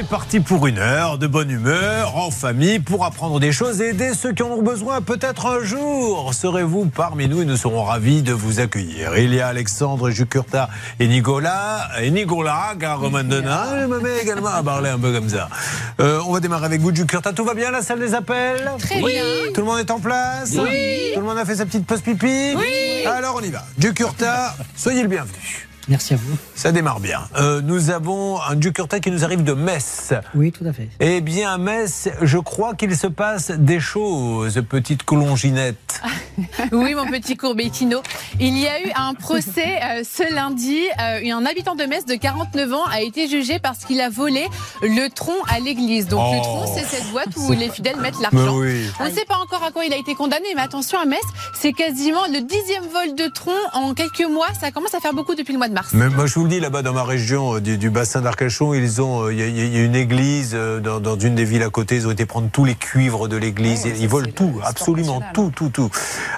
c'est parti pour une heure de bonne humeur, en famille, pour apprendre des choses et aider ceux qui en ont besoin. Peut-être un jour serez-vous parmi nous et nous serons ravis de vous accueillir. Il y a Alexandre Jucurta et Nicolas, et Nicolas, me met également à parler un peu comme ça. Euh, on va démarrer avec vous, Jucurta. Tout va bien, la salle des appels Très bien. Tout le monde est en place Oui. Tout le monde a fait sa petite pause pipi Oui. Alors on y va. Jucurta, soyez le bienvenu. Merci à vous. Ça démarre bien. Euh, nous avons un Ducurta qui nous arrive de Metz. Oui, tout à fait. Eh bien, à Metz, je crois qu'il se passe des choses, petite colonginette. Oui, mon petit courbetino. Il y a eu un procès euh, ce lundi. Euh, un habitant de Metz de 49 ans a été jugé parce qu'il a volé le tronc à l'église. Donc le Oh. tronc, c'est cette boîte où les fidèles mettent l'argent. oui. On ne sait pas encore à quoi il a été condamné, mais attention à Metz, c'est quasiment le dixième vol de tronc en quelques mois. Ça commence à faire beaucoup depuis le mois de mars. Mais moi, je vous le dis, là-bas, dans ma région euh, du, du bassin d'Arcachon, ils ont, euh, il y, a- il y a une église euh, dans, dans une des villes à côté. Ils ont été prendre tous les cuivres de l'église. Ouais, ils volent tout, absolument tout, tout, tout.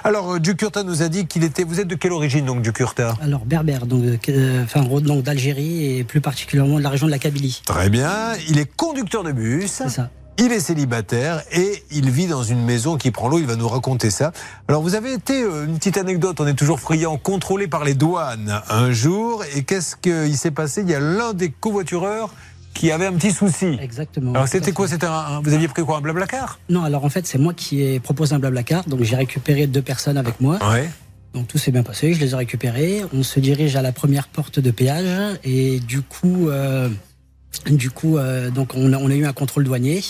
Alors, euh, Ducurta nous a dit qu'il était. Vous êtes de quelle origine, donc, Ducurta Alors, berbère, donc, euh, enfin, donc d'Algérie et plus particulièrement de la région de la Kabylie. Très bien. Il est conducteur de bus. C'est ça. Il est célibataire et il vit dans une maison qui prend l'eau. Il va nous raconter ça. Alors, vous avez été, euh, une petite anecdote, on est toujours friand, contrôlé par les douanes un jour. Et qu'est-ce qu'il s'est passé? Il y a l'un des covoitureurs qui avait un petit souci. Exactement. Alors, c'était quoi? C'était Vous aviez pris quoi? Un blablacar? Non, alors en fait, c'est moi qui ai proposé un blablacar. Donc, j'ai récupéré deux personnes avec moi. Ouais. Donc, tout s'est bien passé. Je les ai récupérés. On se dirige à la première porte de péage. Et du coup, euh, du coup euh, donc on a, on a eu un contrôle douanier.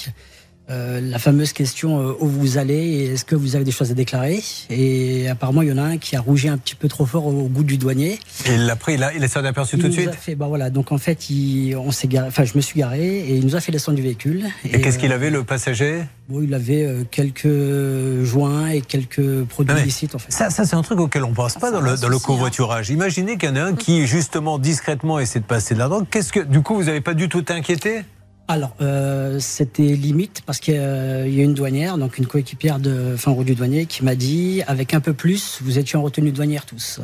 Euh, la fameuse question euh, où vous allez et est-ce que vous avez des choses à déclarer? Et apparemment, il y en a un qui a rougi un petit peu trop fort au, au goût du douanier. Et il l'a pris, il, a, il s'en est aperçu Il tout de nous suite? a fait, bah voilà, donc en fait, il, on s'est garé, enfin, je me suis garé et il nous a fait descendre du véhicule. Et, qu'est-ce qu'il euh, avait, le passager? bon, Il avait quelques joints et quelques produits Ah illicites en fait. Ça, ça c'est un truc auquel on pense pas dans, le, dans le hein. covoiturage. Imaginez qu'il y en a un qui, justement, discrètement, essaie de passer de la drogue. Qu'est-ce que, du coup, vous n'avez pas du tout été inquiété? Alors, euh, c'était limite parce qu'il y a il y a une douanière, donc une coéquipière de fin du douanier, qui m'a dit avec un peu plus, vous étiez en retenue douanière tous.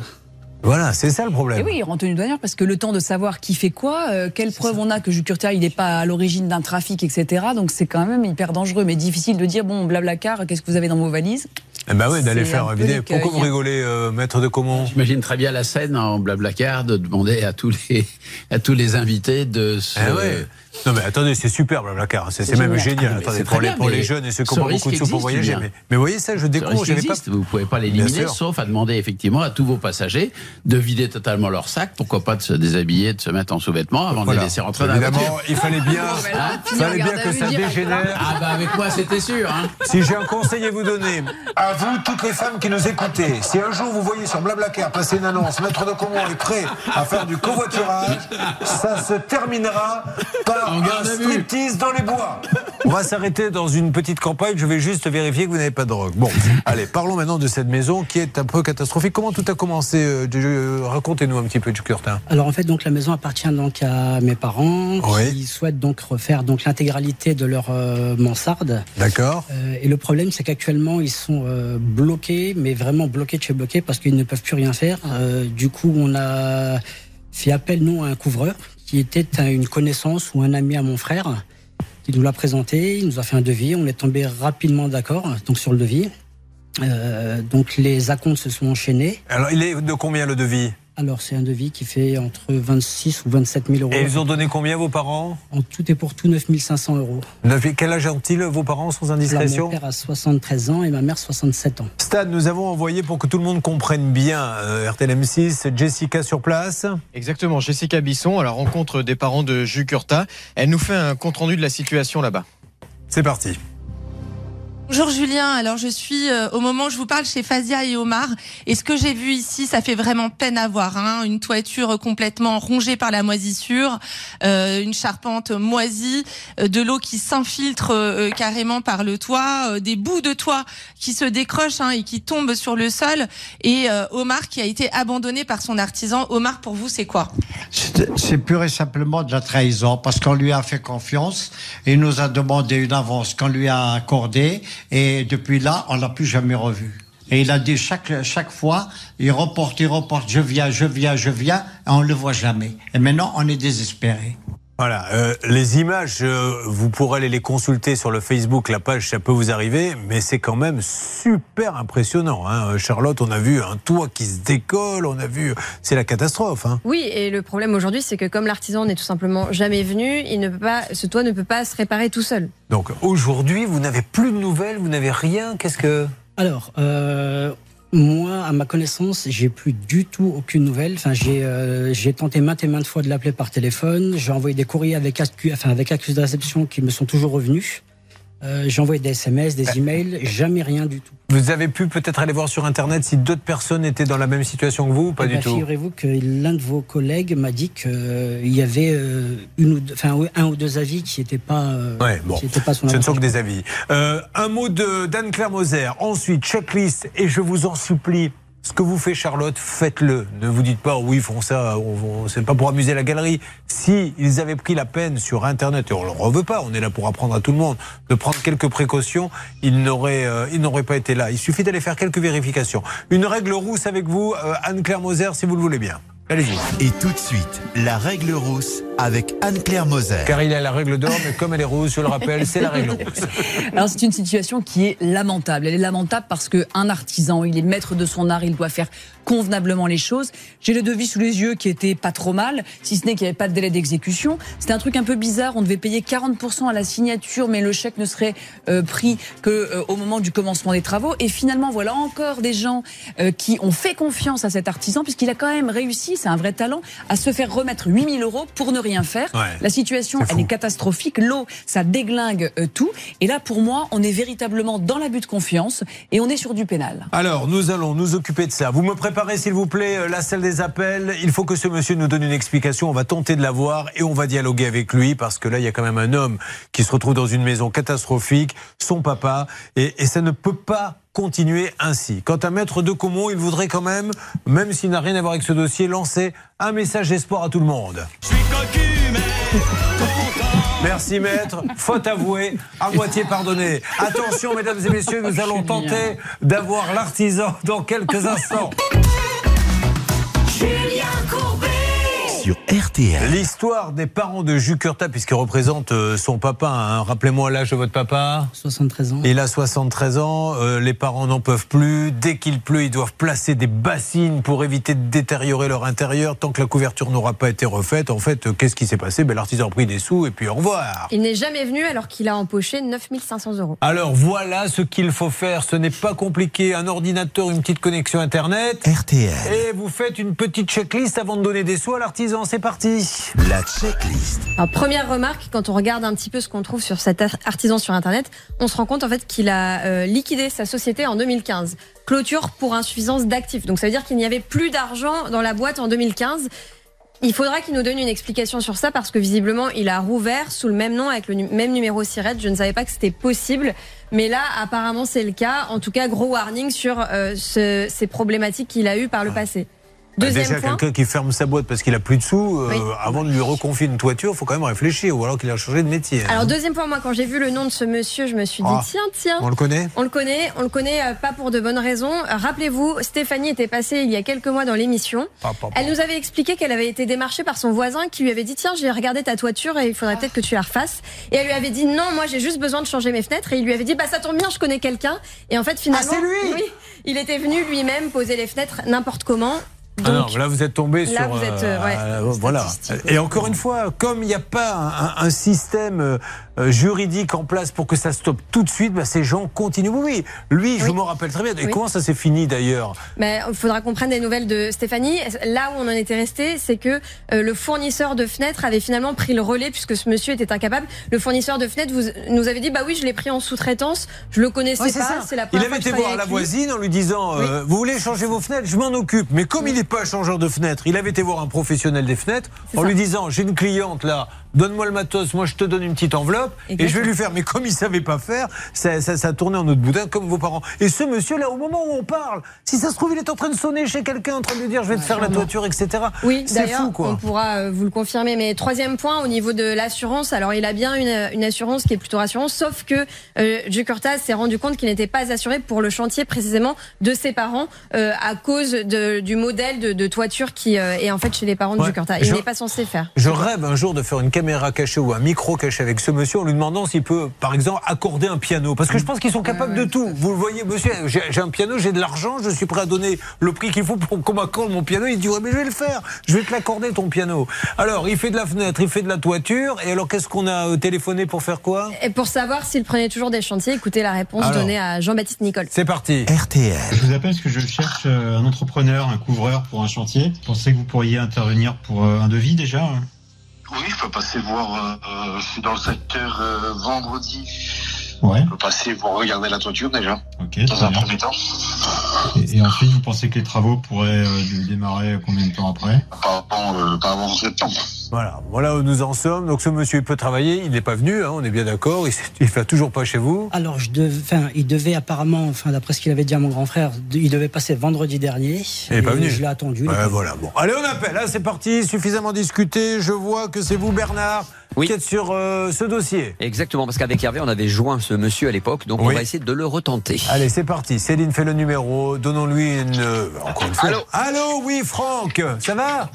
Voilà, c'est ça le problème. Et oui, en tenue douanière, parce que le temps de savoir qui fait quoi, euh, quelles preuves on a que Jucurtia il n'est pas à l'origine d'un trafic, etc. Donc c'est quand même hyper dangereux, mais difficile de dire bon, blablacar, qu'est-ce que vous avez dans vos valises? Eh ben oui, d'aller faire vider. Pourquoi vous hein. rigolez, euh, maître de comment J'imagine très bien la scène en blablacar de demander à tous les, à tous les invités de se. Eh ouais. Non mais attendez, c'est super Blablacar, c'est c'est même génial. génial. Ah, mais attendez, c'est pour, les, bien, pour les mais jeunes et ceux qui ce ont beaucoup de sous pour voyager. Mais, mais vous voyez ça, je Ce découvre, pas. existe. Vous ne pouvez pas l'éliminer, sauf à demander effectivement à tous vos passagers de vider totalement leur sac. Pourquoi pas de se déshabiller, de se mettre en sous-vêtements avant de les laisser rentrer dans la Évidemment, voiture. il fallait bien, Hein il fallait bien que ça dégénère. Ah bah avec moi c'était sûr. Hein. Si j'ai un conseil à vous donner, à vous, toutes les femmes qui nous écoutez, si un jour vous voyez sur Blablacar passer une annonce, Maître de Comont est prêt à faire du covoiturage, ça se terminera par En un garde à vue. striptease dans les bois. On va s'arrêter dans une petite campagne, je vais juste vérifier que vous n'avez pas de drogue. Bon, allez, parlons maintenant de cette maison qui est un peu catastrophique. Comment tout a commencé euh, euh, Racontez-nous un petit peu, du Curtin. Alors en fait, donc la maison appartient donc à mes parents Oui. qui souhaitent donc refaire donc l'intégralité de leur euh, mansarde. D'accord Euh, et le problème, c'est qu'actuellement, ils sont euh, bloqués, mais vraiment bloqués de chez bloqués parce qu'ils ne peuvent plus rien faire. Euh, du coup, on a fait appel, nous, à un couvreur qui était une connaissance ou un ami à mon frère qui nous l'a présenté. Il nous a fait un devis. On est tombé rapidement d'accord donc sur le devis. Euh, donc les acomptes se sont enchaînés. Alors, il est de combien le devis? Alors c'est un devis qui fait entre 26 ou 27 000 euros. Et ils ont donné combien vos parents? En tout et pour tout 9 500 euros. Quel âge ont-ils vos parents sans Alors, mon indiscrétion? père a 73 ans et ma mère 67 ans. Stan, nous avons envoyé pour que tout le monde comprenne bien euh, RTLM6, Jessica sur place. Exactement, Jessica Bisson, à la rencontre des parents de Jus Curta. Elle nous fait un compte-rendu de la situation là-bas. C'est parti. Bonjour Julien, alors je suis euh, au moment où je vous parle chez Fazia et Omar. Et ce que j'ai vu ici ça fait vraiment peine à voir, hein. une toiture complètement rongée par la moisissure, euh, une charpente moisie, euh, de l'eau qui s'infiltre euh, carrément par le toit, euh, des bouts de toit qui se décrochent hein, et qui tombent sur le sol. Et euh, Omar qui a été abandonné par son artisan. Omar pour vous c'est quoi? C'est pur et simplement de la trahison parce qu'on lui a fait confiance et il nous a demandé une avance qu'on lui a accordée et depuis là, on l'a plus jamais revu. Et il a dit chaque, chaque fois, il reporte, il reporte, je viens, je viens, je viens, et on le voit jamais. Et maintenant, on est désespéré. Voilà, euh, les images, euh, vous pourrez aller les consulter sur le Facebook, la page, ça peut vous arriver, mais c'est quand même super impressionnant. Hein. Charlotte, on a vu un toit qui se décolle, on a vu, c'est la catastrophe. Hein. Oui, et le problème aujourd'hui, c'est que comme l'artisan n'est tout simplement jamais venu, il ne peut pas, ce toit ne peut pas se réparer tout seul. Donc aujourd'hui, vous n'avez plus de nouvelles, vous n'avez rien. Qu'est-ce que? Alors, euh, moi, à ma connaissance, j'ai plus du tout aucune nouvelle. Enfin, j'ai euh, j'ai tenté maintes et maintes fois de l'appeler par téléphone. J'ai envoyé des courriers avec accu, enfin avec de réception qui me sont toujours revenus. Euh, j'ai envoyé des SMS, des emails, jamais rien du tout. Vous avez pu peut-être aller voir sur Internet si d'autres personnes étaient dans la même situation que vous ou pas Eh du ben, tout? Figurez-vous que l'un de vos collègues m'a dit qu'il y avait euh, une ou deux, enfin, un ou deux avis qui n'étaient pas, euh, Ouais, bon. qui pas son Ce ne sont que des avis. Euh, un mot d'Anne-Claire Moser. Ensuite, checklist. Et je vous en supplie, ce que vous fait Charlotte, faites-le. Ne vous dites pas, oui, ils font ça, c'est pas pour amuser la galerie. Si ils avaient pris la peine sur Internet, et on ne le veut pas, on est là pour apprendre à tout le monde, de prendre quelques précautions, ils n'auraient euh, ils n'auraient pas été là. Il suffit d'aller faire quelques vérifications. Une règle rousse avec vous, euh, Anne-Claire Moser, si vous le voulez bien. Allez-y. Et tout de suite, la règle rousse avec Anne-Claire Moser. Car il a la règle d'or, mais comme elle est rousse, je le rappelle, c'est la règle rousse. Alors c'est une situation qui est lamentable. Elle est lamentable parce que un artisan, il est maître de son art, il doit faire convenablement les choses. J'ai le devis sous les yeux qui était pas trop mal, si ce n'est qu'il n'y avait pas de délai d'exécution. C'était un truc un peu bizarre. On devait payer 40% à la signature, mais le chèque ne serait euh, pris que euh, au moment du commencement des travaux. Et finalement, voilà encore des gens euh, qui ont fait confiance à cet artisan puisqu'il a quand même réussi, c'est un vrai talent, à se faire remettre 8000 euros pour ne rien faire. Ouais. La situation, C'est elle est catastrophique. L'eau, ça déglingue euh, tout. Et là, pour moi, on est véritablement dans l'abus de confiance et on est sur du pénal. Alors, nous allons nous occuper de ça. Vous me préparez, s'il vous plaît, euh, la salle des appels. Il faut que ce monsieur nous donne une explication. On va tenter de l'avoir et on va dialoguer avec lui parce que là, il y a quand même un homme qui se retrouve dans une maison catastrophique, son papa, et, et ça ne peut pas continuer ainsi. Quant à Maître de Comont, il voudrait quand même, même s'il n'a rien à voir avec ce dossier, lancer un message d'espoir à tout le monde. Merci maître, faute avouée, à moitié pardonnée. Attention mesdames et messieurs, nous allons tenter d'avoir l'artisan dans quelques instants. Sur RTL. L'histoire des parents de Jucurta, puisqu'il représente euh, son papa. hein. Rappelez-moi l'âge de votre papa. 73 ans. Il a 73 ans, euh, les parents n'en peuvent plus. Dès qu'il pleut, ils doivent placer des bassines pour éviter de détériorer leur intérieur. Tant que la couverture n'aura pas été refaite, en fait, euh, qu'est-ce qui s'est passé? Ben, L'artisan a pris des sous et puis au revoir. Il n'est jamais venu alors qu'il a empoché 9500 euros. Alors voilà ce qu'il faut faire. Ce n'est pas compliqué. Un ordinateur, une petite connexion Internet. RTL. Et vous faites une petite checklist avant de donner des sous à l'artisan. C'est parti. La checklist. Alors, première remarque, quand on regarde un petit peu ce qu'on trouve sur cet ar- artisan sur Internet, on se rend compte en fait qu'il a euh, liquidé sa société en 2015. Clôture pour insuffisance d'actifs. Donc ça veut dire qu'il n'y avait plus d'argent dans la boîte en 2015. Il faudra qu'il nous donne une explication sur ça parce que visiblement il a rouvert sous le même nom avec le nu- même numéro SIRET. Je ne savais pas que c'était possible, mais là apparemment c'est le cas. En tout cas, gros warning sur euh, ce- ces problématiques qu'il a eues par le passé. Deuxième Déjà, quelqu'un qui ferme sa boîte parce qu'il a plus de sous, euh, Oui. avant de lui reconfier une toiture, il faut quand même réfléchir, ou alors qu'il a changé de métier. hein. Alors deuxième point, moi quand j'ai vu le nom de ce monsieur, je me suis dit Ah. tiens tiens. On le connaît? On le connaît, on le connaît euh, pas pour de bonnes raisons. Rappelez-vous, Stéphanie était passée il y a quelques mois dans l'émission. Ah. Elle nous avait expliqué qu'elle avait été démarchée par son voisin qui lui avait dit tiens j'ai regardé ta toiture et il faudrait peut-être que tu la refasses. Et elle lui avait dit non moi j'ai juste besoin de changer mes fenêtres et il lui avait dit bah ça tombe bien je connais quelqu'un. Et en fait finalement Ah, c'est lui oui il était venu lui-même poser les fenêtres n'importe comment. Ah non, là vous êtes tombé là, sur. vous êtes, euh, ouais, voilà. Et encore une fois, comme il n'y a pas un, un- système euh, juridique en place pour que ça stoppe tout de suite, bah, ces gens continuent. Oui, oui. Lui, je Oui. m'en rappelle très bien. Et Oui. comment ça s'est fini d'ailleurs? Mais il faudra qu'on prenne des nouvelles de Stéphanie. Là où on en était resté, c'est que euh, le fournisseur de fenêtres avait finalement pris le relais puisque ce monsieur était incapable. Le fournisseur de fenêtres vous, nous avait dit bah oui, je l'ai pris en sous-traitance, je le connaissais c'est pas, ça. c'est la Il première avait fois que été voir la lui. voisine en lui disant euh, Vous voulez changer vos fenêtres? Je m'en occupe. Mais comme il n'est pas changeur de fenêtres, il avait été voir un professionnel des fenêtres en ça. lui disant J'ai une cliente là, donne-moi le matos, moi je te donne une petite enveloppe et je vais lui faire. Mais comme il savait pas faire, ça, ça, ça tournait en autre boudin comme vos parents. Et ce monsieur là, au moment où on parle, si ça se trouve, il est en train de sonner chez quelqu'un, en train de lui dire Je vais te faire la toiture, etc. Oui, c'est d'ailleurs, fou on pourra euh, vous le confirmer. Mais troisième point, au niveau de l'assurance, alors il a bien une, une assurance qui est plutôt rassurante, sauf que euh, Jukurta s'est rendu compte qu'il n'était pas assuré pour le chantier précisément de ses parents euh, à cause de- du modèle de, de toiture qui euh, est en fait chez les parents de Ouais, Jukurta. Il je- n'est pas censé faire. Je rêve un jour de faire une caméra cachée ou un micro caché avec ce monsieur en lui demandant s'il peut, par exemple, accorder un piano. Parce que je pense qu'ils sont capables de tout. Vous le voyez, monsieur, j'ai un piano, j'ai de l'argent, je suis prêt à donner le prix qu'il faut pour qu'on m'accorde mon piano. Il dit, ouais, mais je vais le faire. Je vais te l'accorder, ton piano. Alors, il fait de la fenêtre, il fait de la toiture. Et alors, qu'est-ce qu'on a euh, téléphoné pour faire quoi? Et pour savoir s'il prenait toujours des chantiers, écoutez la réponse Alors. donnée à Jean-Baptiste Nicole. C'est parti. RTL. Je vous appelle parce que je cherche euh, un entrepreneur, un couvreur pour un chantier. Vous pensez que vous pourriez intervenir pour euh, un devis déjà hein? Oui, je peux passer voir, euh, euh, je suis dans le secteur euh, vendredi. Ouais. Je peux passer voir regarder la toiture déjà, Ok, dans un bien. premier temps. Et, et ensuite, vous pensez que les travaux pourraient euh, dé- démarrer combien de temps après? Pas avant, euh, pas avant septembre. Voilà, voilà où nous en sommes. Donc, ce monsieur, il peut travailler. Il n'est pas venu, hein, on est bien d'accord. Il ne va toujours pas chez vous. Alors, je dev- enfin, il devait apparemment, enfin, d'après ce qu'il avait dit à mon grand frère, il devait passer vendredi dernier. Il n'est pas Et venu. Je l'ai attendu. Ouais, voilà. Bon, allez, on appelle. Là, c'est parti. Suffisamment discuté. Je vois que c'est vous, Bernard, Oui. qui êtes sur euh, ce dossier. Exactement, parce qu'avec Hervé, on avait joint ce monsieur à l'époque, donc on va essayer de le retenter. Allez, c'est parti. Céline fait le numéro. Donnons-lui une. euh, encore une fois. Allô Allô, oui, Franck. Ça va?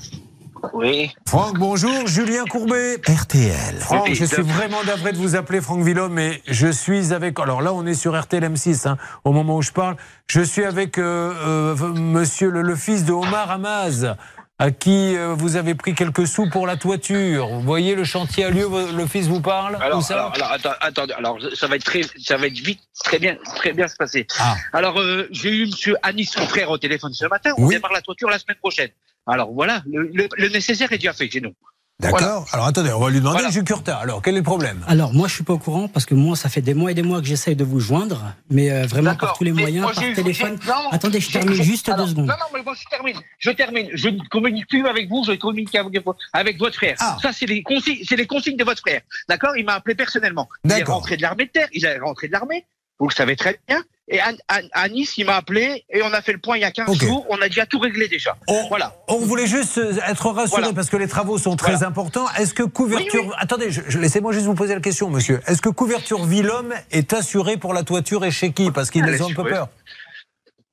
Oui. Franck, bonjour. Julien Courbet. RTL. Franck, Oui, je suis vraiment navré de vous appeler Franck Villon, mais je suis avec. Alors là, on est sur RTL M6, hein, au moment où je parle. Je suis avec euh, euh, monsieur le, le fils de Omar Hamaz, à qui euh, vous avez pris quelques sous pour la toiture. Vous voyez, le chantier a lieu, le fils vous parle Alors, ça alors, alors, attends, attendez, alors ça va être très, ça va être vite, très bien, très bien se passer. Ah. Alors, euh, j'ai eu Monsieur Anis, son frère, au téléphone ce matin. On Oui. démarre la toiture la semaine prochaine. Alors voilà, le, le- le nécessaire est déjà fait chez nous. D'accord. Alors attendez, on va lui demander, Voilà. Jules Curta. Alors, quel est le problème? Alors, moi, je suis pas au courant parce que moi, ça fait des mois et des mois que j'essaye de vous joindre, mais euh, vraiment par tous les Mais moyens, moi, par téléphone. non, Attendez, je termine juste alors, deux secondes. Non, non, mais moi je termine. Je termine. Je ne communique plus avec vous, je communique avec, avec votre frère. Ah. Ça, c'est les consignes, les consignes de votre frère. D'accord? Il m'a appelé personnellement. Il est rentré de l'armée de terre, il est rentré de l'armée. Vous le savez très bien. Et à, à- à Nice, il m'a appelé et on a fait le point il y a 15 Ok. jours. On a déjà tout réglé déjà. On, Voilà. on voulait juste euh, être rassuré Voilà. parce que les travaux sont très Voilà. importants. Est-ce que couverture. Oui, oui. Attendez, je, je- laissez-moi juste vous poser la question, monsieur. Est-ce que couverture Villhomme est assurée pour la toiture et chez qui? Parce qu'ils est ont un peu peur.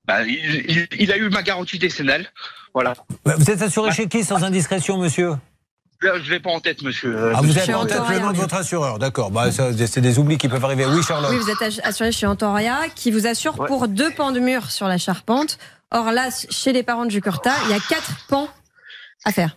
Bah, il, il- il a eu ma garantie décennale. Voilà. Ouais, Vous êtes assuré chez qui sans indiscrétion, monsieur? Là, je l'ai pas en tête, monsieur. Ah, vous avez en tête le nom de votre assureur, d'accord. Bah, c'est des oublis qui peuvent arriver. Oui, Charlotte. Oui, vous êtes assuré chez Antoria qui vous assure Ouais. pour deux pans de mur sur la charpente. Or là, chez les parents de Jucurta, il y a quatre pans à faire.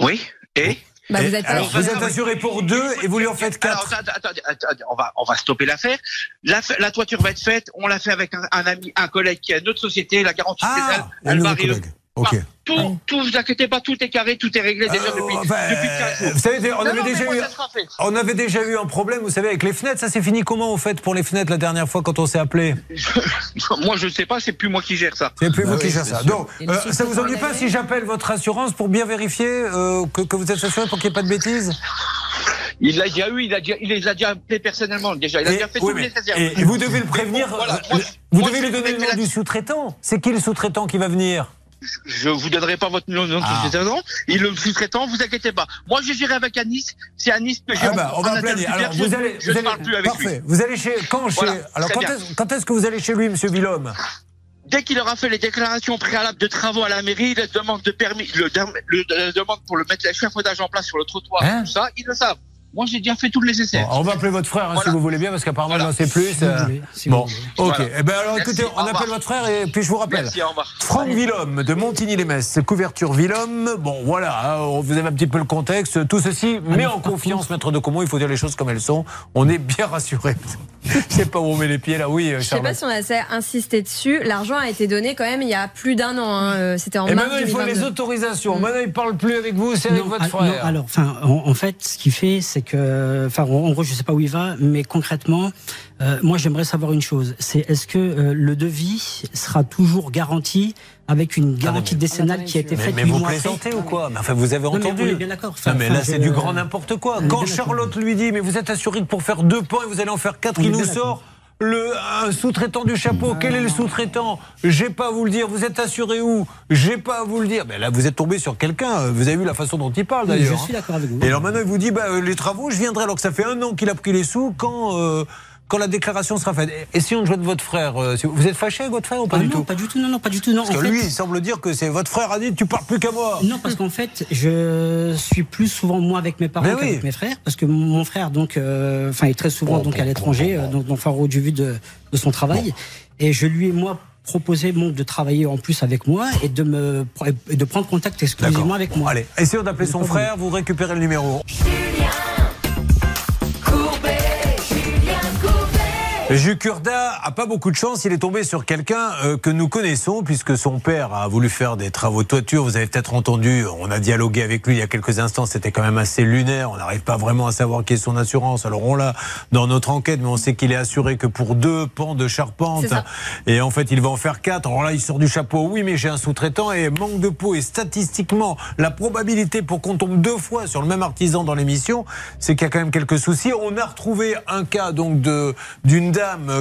Oui. Et Bah, vous êtes alors, pas- vous êtes assuré pour deux et vous lui en faites Alors, quatre. attendez, attendez, attendez, on va, on va stopper l'affaire. La, la toiture va être faite. On l'a fait avec un, un ami, un collègue qui a notre société, la garantie Ah, pénale. Elle va arriver. Ok. Tout, tout, vous inquiétez pas, tout est carré, tout est réglé déjà Euh, depuis, enfin, depuis 15 jours. vous savez, on Non, avait non, déjà moi, eu. ça sera fait. On avait déjà eu un problème, vous savez, avec les fenêtres. Ça s'est fini comment, au fait, pour les fenêtres, la dernière fois, quand on s'est appelé moi, je sais pas, c'est plus moi qui gère ça. C'est plus Bah vous oui, qui gère ça. sûr. Donc, euh, ça vous ennuie pas si j'appelle votre assurance pour bien vérifier euh, que, que vous êtes assuré pour qu'il n'y ait pas de bêtises? Il l'a déjà eu, il, a déjà, il les a déjà appelés personnellement, déjà. Il a Et- déjà fait oui, tout le mais- nécessaire. et, vous devez le prévenir. Voilà, euh, moi, vous moi, devez lui donner le nom la- du sous-traitant. C'est qui le sous-traitant qui va venir? Je vous donnerai pas votre nom, nom de Ah. Il le sous-traitant, vous inquiétez pas. Moi, j'ai géré avec Anis. C'est Anis que j'ai Ah bah, on va intermédiaire. Alors, Je- vous allez, je vous ne allez- parle plus avec parfait. lui. Vous allez chez quand chez Voilà, Alors très quand est-ce quand est-ce que vous allez chez lui, Monsieur Villhomme Dès qu'il aura fait les déclarations préalables de travaux à la mairie, la demande de permis, le, le- la demande pour le mettre l'échafaudage en place sur le trottoir, Hein? tout ça, ils le savent. Moi, j'ai déjà fait tout le nécessaire. Bon, On va appeler votre frère hein, Voilà. si vous voulez bien, parce qu'apparemment Voilà. il n'en sait plus. Si euh, voulez, si vous bon, ok. Voilà. Eh ben alors, écoutez, on appelle votre frère et puis je vous rappelle. Merci, au. Franck Villhomme de Montigny-les-Messes, couverture Villhomme. Bon, voilà, hein, vous avez un petit peu le contexte. Tout ceci met en confiance Maître de Comont. Il faut dire les choses comme elles sont. On est bien rassuré. Je sais pas où on met les pieds là. Oui, euh, Je sais pas Charlotte. si on a assez insisté dessus. L'argent a été donné quand même il y a plus d'un an. hein. Euh, C'était en Et mars maintenant, il faut les 2022. autorisations. Maintenant, il parle plus avec vous, c'est avec votre ah, frère. non, alors, enfin, en, en fait, ce qu'il fait, c'est que, enfin, en, gros, je sais pas où il va, mais concrètement, euh, moi, j'aimerais savoir une chose. C'est est-ce que euh, le devis sera toujours garanti avec une garantie mais- décennale qui a été Mais, faite mais huit vous plaisantez ou quoi Mais enfin, vous avez Non, mais entendu. on est bien d'accord. Non, mais Enfin, là, je- c'est du grand n'importe quoi. Quand. Charlotte lui dit, mais vous êtes assuré que pour faire deux pans et vous allez en faire quatre, On il nous sort le un sous-traitant du chapeau. Quel est le sous-traitant? J'ai pas à vous le dire. Vous êtes assuré où? J'ai pas à vous le dire. Mais là, vous êtes tombé sur quelqu'un. Vous avez vu la façon dont il parle Oui, d'ailleurs. Je suis hein. d'accord avec vous. Et alors maintenant, il vous dit, bah, euh, les travaux, je viendrai alors que ça fait un an qu'il a pris les sous. Quand euh, quand la déclaration sera faite. Essayons de joindre votre frère. euh, si vous- êtes fâché avec votre frère ou pas Ah du non, tout pas du tout, non, non, pas du tout, non. Parce En que fait- lui, il semble dire que c'est votre frère a dit tu parles plus qu'à moi. Non, parce qu'en fait, je suis plus souvent moi avec mes parents qu'avec oui. mes frères, parce que mon frère donc, euh, enfin, est très souvent donc à l'étranger, euh, donc dans Faro du vu de, de son travail, et je lui ai moi proposé bon, de travailler en plus avec moi et de me et de prendre contact exclusivement avec moi. Allez, essayons d'appeler son frère, vous récupérez le numéro. Jukurda a pas beaucoup de chance, il est tombé sur quelqu'un euh, que nous connaissons puisque son père a voulu faire des travaux de toiture. Vous avez peut-être entendu, on a dialogué avec lui il y a quelques instants, c'était quand même assez lunaire. On n'arrive pas vraiment à savoir qui est son assurance. Alors on l'a dans notre enquête, mais on sait qu'il est assuré que pour deux pans de charpente. Et en fait, il va en faire quatre. Alors là, il sort du chapeau. Oui, mais j'ai un sous-traitant et manque de peau. Et statistiquement, la probabilité pour qu'on tombe deux fois sur le même artisan dans l'émission, c'est qu'il y a quand même quelques soucis. On a retrouvé un cas donc de d'une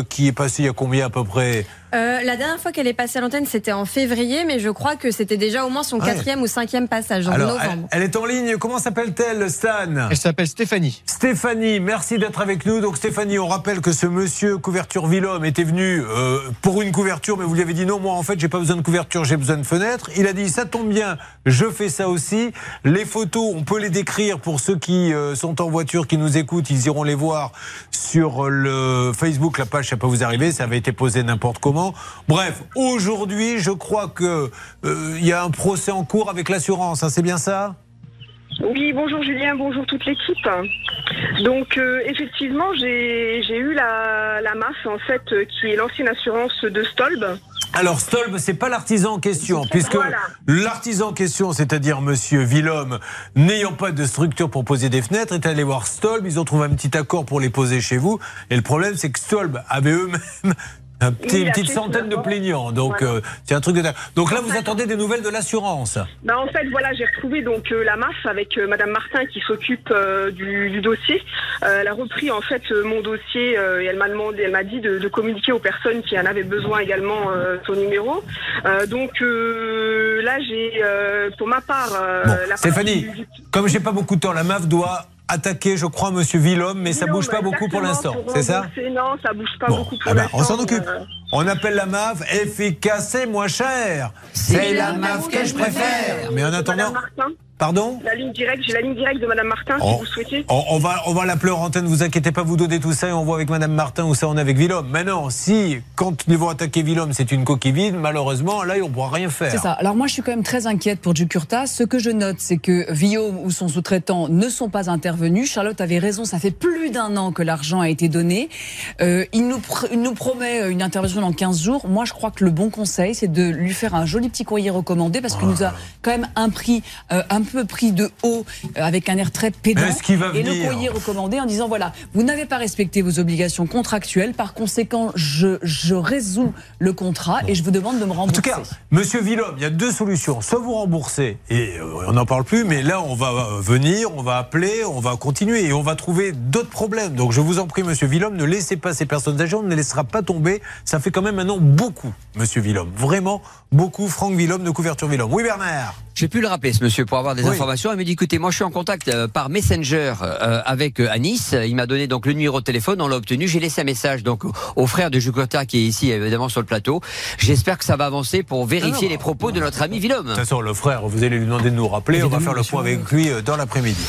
qui est passée il y a combien à peu près? Euh, la dernière fois qu'elle est passée à l'antenne, c'était en février, mais je crois que c'était déjà au moins son Ouais. quatrième ou cinquième passage, en Alors, elle, novembre. elle est en ligne. Comment s'appelle-t-elle, Stan Elle s'appelle Stéphanie. Stéphanie, merci d'être avec nous. Donc Stéphanie, on rappelle que ce monsieur couverture Villhomme était venu euh, pour une couverture, mais vous lui avez dit non, moi en fait j'ai pas besoin de couverture, j'ai besoin de fenêtre. Il a dit ça tombe bien, je fais ça aussi. Les photos, on peut les décrire pour ceux qui euh, sont en voiture, qui nous écoutent, ils iront les voir sur le Facebook, la page, ça peut vous arriver, ça avait été posé n'importe comment. Bref, aujourd'hui, je crois que euh, y a un procès en cours avec l'assurance, hein, c'est bien ça? Oui, bonjour Julien, bonjour toute l'équipe. Donc euh, effectivement, j'ai eu la, la MAF en fait, euh, qui est l'ancienne assurance de Stolb. Alors Stolb, c'est pas l'artisan en question, puisque Voilà. l'artisan en question, c'est-à-dire Monsieur Villhomme, n'ayant pas de structure pour poser des fenêtres, est allé voir Stolb. Ils ont trouvé un petit accord pour les poser chez vous. Et le problème, c'est que Stolb avait eux-mêmes un petit- Oui, une petite centaine de plaignants. Donc Voilà. euh, c'est un truc de dingue. Donc là, vous attendez des nouvelles de l'assurance. Bah, en fait, voilà, j'ai retrouvé donc euh, la MAF avec euh, Madame Martin qui s'occupe euh, du, du dossier. Elle a repris en fait mon dossier et elle m'a demandé, elle m'a dit de, de communiquer aux personnes qui en avaient besoin également son numéro. Donc là, j'ai pour ma part euh, la Stéphanie, du- comme j'ai pas beaucoup de temps, la MAF doit attaquer, je crois, Monsieur Villhomme, mais ça bouge pas beaucoup pour l'instant. pour C'est ça Non, ça bouge pas Bon, beaucoup pour ah bah, l'instant. on s'en occupe. euh, On appelle la MAF efficace et moins cher. C'est la MAF que je préfère. Mais en attendant, Madame Martin, pardon la ligne directe, j'ai la ligne directe de Madame Martin Oh. si vous souhaitez. on, on va, on va l'appeler en antenne, vous inquiétez pas, vous donnez tout ça et on voit avec Madame Martin où ça on est avec Villhomme. Maintenant, si, quand ils vont attaquer Villhomme, c'est une coquille vide, malheureusement, là, on ne pourra rien faire. C'est ça. Alors moi, je suis quand même très inquiète pour Jukurta. Ce que je note, c'est que Guillaume ou son sous-traitant ne sont pas intervenus. Charlotte avait raison, ça fait plus d'un an que l'argent a été donné. Euh, il, nous pr- il nous promet une intervention dans 15 jours. Moi, je crois que le bon conseil, c'est de lui faire un joli petit courrier recommandé parce qu'il nous a quand même un prix euh, un peu pris de haut, euh, avec un air très pédant. Mais est-ce qu'il va Et le courrier recommandé en disant voilà, vous n'avez pas respecté vos obligations contractuelles. Par conséquent, je, je résous le contrat et je vous demande de me En rembourser. tout cas, Monsieur Villhomme, il y a deux solutions. Soit vous remboursez, et euh, on n'en parle plus, mais là, on va euh, venir, on va appeler, on va continuer, et on va trouver d'autres problèmes. Donc je vous en prie, Monsieur Villhomme, ne laissez pas ces personnes âgées, on ne les laissera pas tomber. Ça fait quand même maintenant beaucoup, Monsieur Villhomme. Vraiment beaucoup. Franck Villhomme de Couverture Villhomme. Oui, Bernard J'ai pu le rappeler, ce monsieur, pour avoir des Oui. informations. Il m'a dit, écoutez, moi, je suis en contact euh, par Messenger euh, avec euh, Anis. Il m'a donné donc le numéro de téléphone. On l'a obtenu. J'ai laissé un message donc au- frère de Jukota qui est ici, évidemment, sur le plateau. J'espère que ça va avancer pour vérifier les propos de notre ami Villhomme. De toute façon, le frère, vous allez lui demander de nous rappeler. On va faire le point avec lui euh, dans l'après-midi.